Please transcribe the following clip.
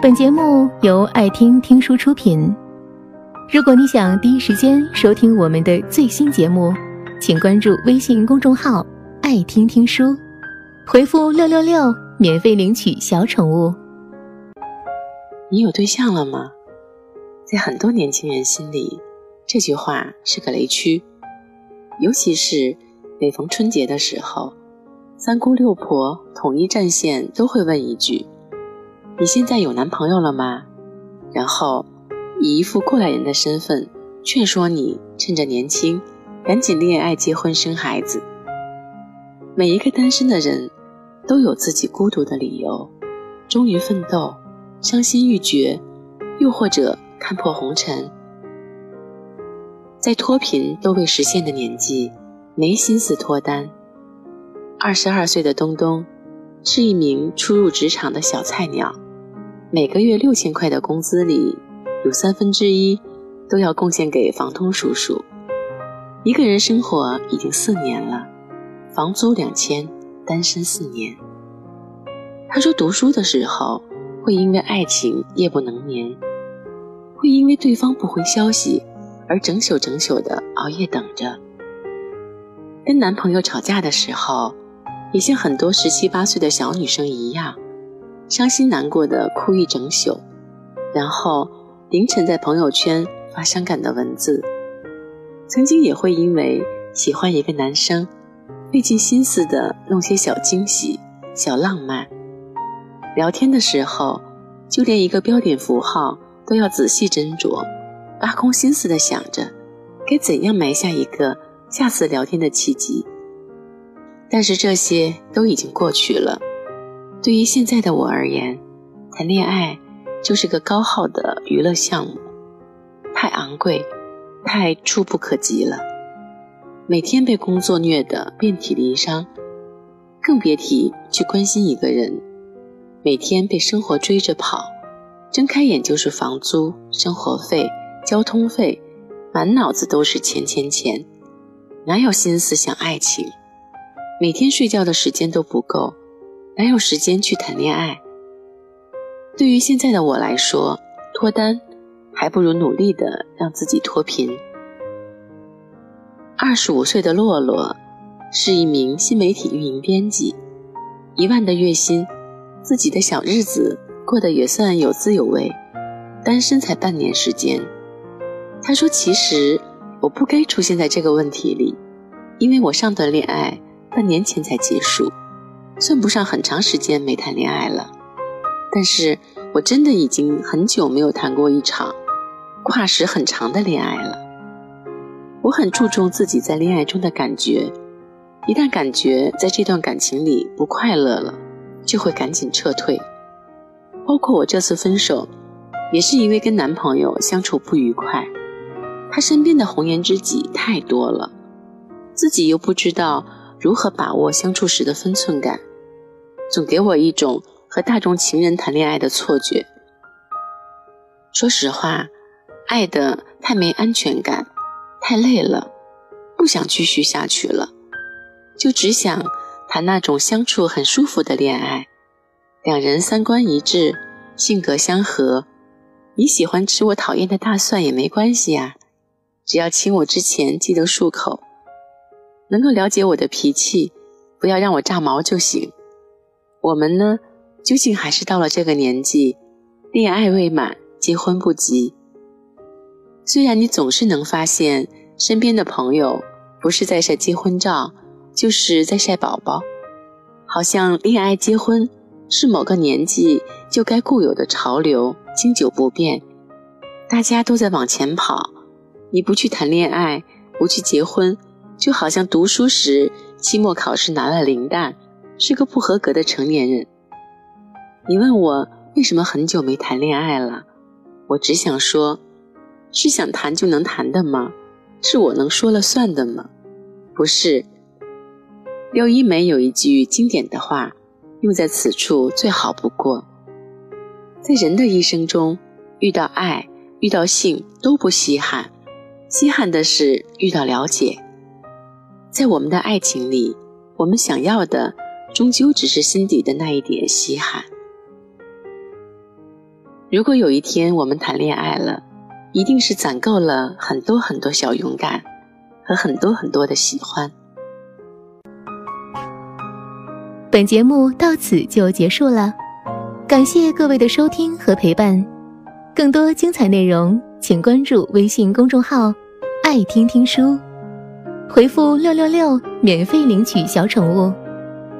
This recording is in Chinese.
本节目由爱听听书出品。如果你想第一时间收听我们的最新节目，请关注微信公众号“爱听听书”，回复“六六六”免费领取小宠物。你有对象了吗？在很多年轻人心里，这句话是个雷区，尤其是每逢春节的时候，三姑六婆统一战线都会问一句。你现在有男朋友了吗？然后以一副过来人的身份劝说你趁着年轻赶紧恋爱、结婚、生孩子。每一个单身的人都有自己孤独的理由，忠于奋斗、伤心欲绝，又或者看破红尘。在脱贫都未实现的年纪，没心思脱单。二十二岁的东东是一名初入职场的小菜鸟。每个月六千块的工资里，有三分之一都要贡献给房东叔叔。一个人生活已经四年了，房租两千，单身四年。他说，读书的时候会因为爱情夜不能眠，会因为对方不回消息而整宿整宿的熬夜等着。跟男朋友吵架的时候，也像很多十七八岁的小女生一样。伤心难过的哭一整宿，然后凌晨在朋友圈发伤感的文字。曾经也会因为喜欢一个男生，费尽心思的弄些小惊喜、小浪漫。聊天的时候，就连一个标点符号都要仔细斟酌，挖空心思的想着该怎样埋下一个下次聊天的契机。但是这些都已经过去了。对于现在的我而言，谈恋爱就是个高耗的娱乐项目，太昂贵，太触不可及了。每天被工作虐得遍体鳞伤，更别提去关心一个人。每天被生活追着跑，睁开眼就是房租、生活费、交通费，满脑子都是钱钱钱，哪有心思想爱情？每天睡觉的时间都不够。哪有时间去谈恋爱？对于现在的我来说，脱单还不如努力的让自己脱贫。二十五岁的洛洛是一名新媒体运营编辑，一万的月薪，自己的小日子过得也算有滋有味。单身才半年时间，他说：“其实我不该出现在这个问题里，因为我上段恋爱半年前才结束。”算不上很长时间没谈恋爱了，但是我真的已经很久没有谈过一场跨时很长的恋爱了。我很注重自己在恋爱中的感觉，一旦感觉在这段感情里不快乐了，就会赶紧撤退。包括我这次分手，也是因为跟男朋友相处不愉快，他身边的红颜知己太多了，自己又不知道如何把握相处时的分寸感。总给我一种和大众情人谈恋爱的错觉。说实话，爱的太没安全感，太累了，不想继续下去了，就只想谈那种相处很舒服的恋爱，两人三观一致，性格相合。你喜欢吃我讨厌的大蒜也没关系呀，只要亲我之前记得漱口，能够了解我的脾气，不要让我炸毛就行。我们呢，究竟还是到了这个年纪，恋爱未满，结婚不急。虽然你总是能发现身边的朋友不是在晒结婚照，就是在晒宝宝，好像恋爱结婚是某个年纪就该固有的潮流，经久不变。大家都在往前跑，你不去谈恋爱，不去结婚，就好像读书时期末考试拿了零蛋。是个不合格的成年人。你问我为什么很久没谈恋爱了？我只想说，是想谈就能谈的吗？是我能说了算的吗？不是。廖一梅有一句经典的话，用在此处最好不过。在人的一生中，遇到爱、遇到性都不稀罕，稀罕的是遇到了解。在我们的爱情里，我们想要的。终究只是心底的那一点稀罕。如果有一天我们谈恋爱了，一定是攒够了很多很多小勇敢和很多很多的喜欢。本节目到此就结束了，感谢各位的收听和陪伴。更多精彩内容，请关注微信公众号“爱听听书”，回复“六六六”免费领取小宠物。